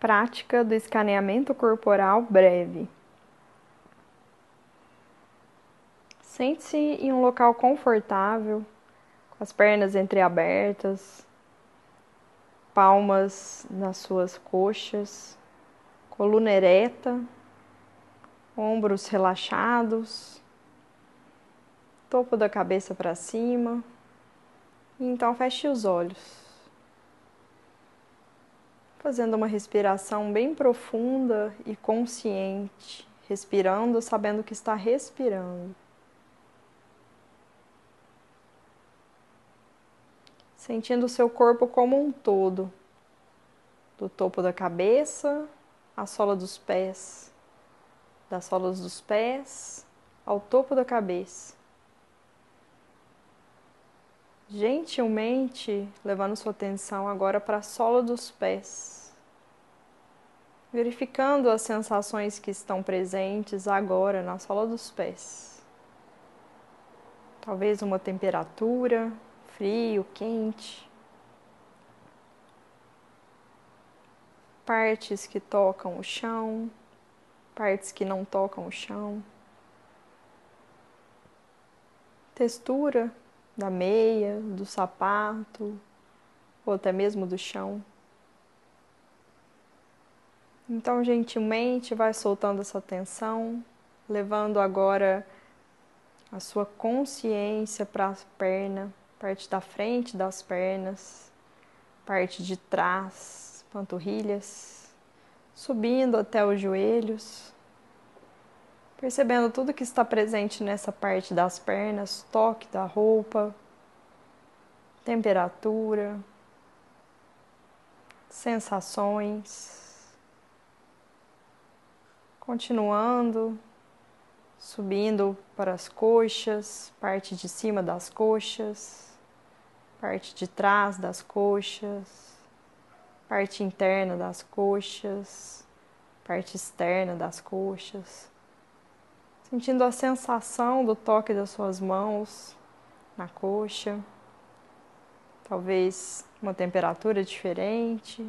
Prática do escaneamento corporal breve. Sente-se em um local confortável, com as pernas entreabertas, palmas nas suas coxas, coluna ereta, ombros relaxados, topo da cabeça para cima. Então feche os olhos fazendo uma respiração bem profunda e consciente, respirando, sabendo que está respirando. Sentindo o seu corpo como um todo, do topo da cabeça à sola dos pés, das solas dos pés ao topo da cabeça. Gentilmente levando sua atenção agora para a sola dos pés verificando as sensações que estão presentes agora na sola dos pés. Talvez uma temperatura, frio, quente. Partes que tocam o chão, partes que não tocam o chão. Textura da meia, do sapato, ou até mesmo do chão. Então, gentilmente, vai soltando essa tensão, levando agora a sua consciência para a perna, parte da frente das pernas, parte de trás, panturrilhas, subindo até os joelhos, percebendo tudo que está presente nessa parte das pernas, toque da roupa, temperatura, sensações. Continuando, subindo para as coxas, parte de cima das coxas, parte de trás das coxas, parte interna das coxas, parte externa das coxas. Sentindo a sensação do toque das suas mãos na coxa, talvez uma temperatura diferente,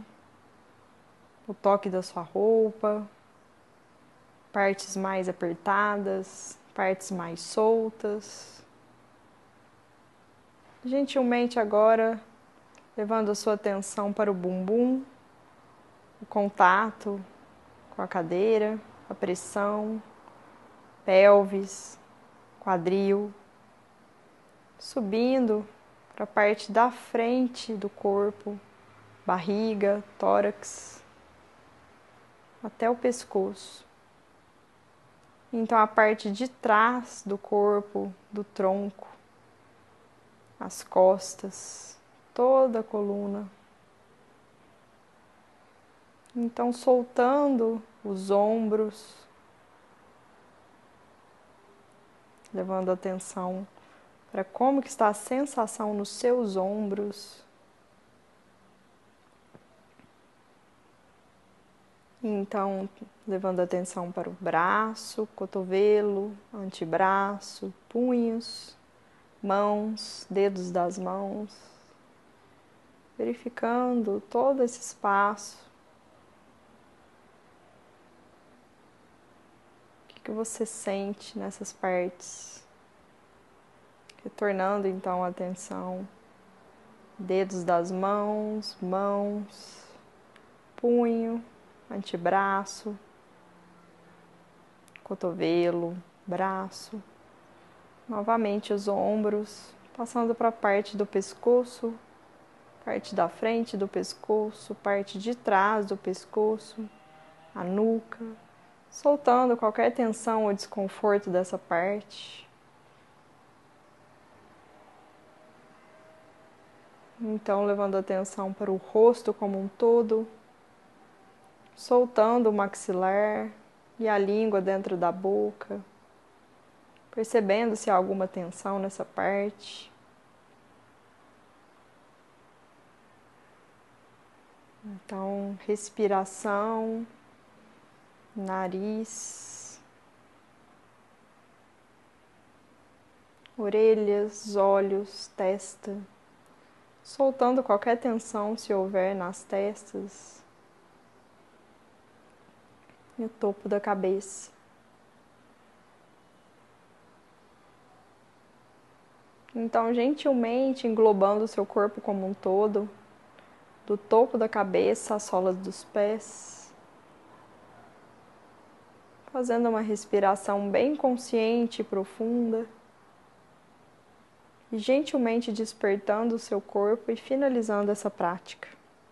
o toque da sua roupa partes mais apertadas, partes mais soltas. Gentilmente agora, levando a sua atenção para o bumbum, o contato com a cadeira, a pressão, pelvis, quadril, subindo para a parte da frente do corpo, barriga, tórax, até o pescoço. Então, a parte de trás do corpo, do tronco, as costas, toda a coluna. Então, soltando os ombros, levando atenção para como que está a sensação nos seus ombros. Então, levando atenção para o braço, cotovelo, antebraço, punhos, mãos, dedos das mãos, verificando todo esse espaço. O que, que você sente nessas partes? Retornando então a atenção, dedos das mãos, mãos, punho antebraço, cotovelo, braço. Novamente os ombros, passando para a parte do pescoço, parte da frente do pescoço, parte de trás do pescoço, a nuca, soltando qualquer tensão ou desconforto dessa parte. Então, levando a atenção para o rosto como um todo, soltando o maxilar e a língua dentro da boca, percebendo se há alguma tensão nessa parte. Então, respiração, nariz, orelhas, olhos, testa, soltando qualquer tensão se houver nas testas e o topo da cabeça. Então, gentilmente englobando o seu corpo como um todo, do topo da cabeça às solas dos pés, fazendo uma respiração bem consciente e profunda, e gentilmente despertando o seu corpo e finalizando essa prática.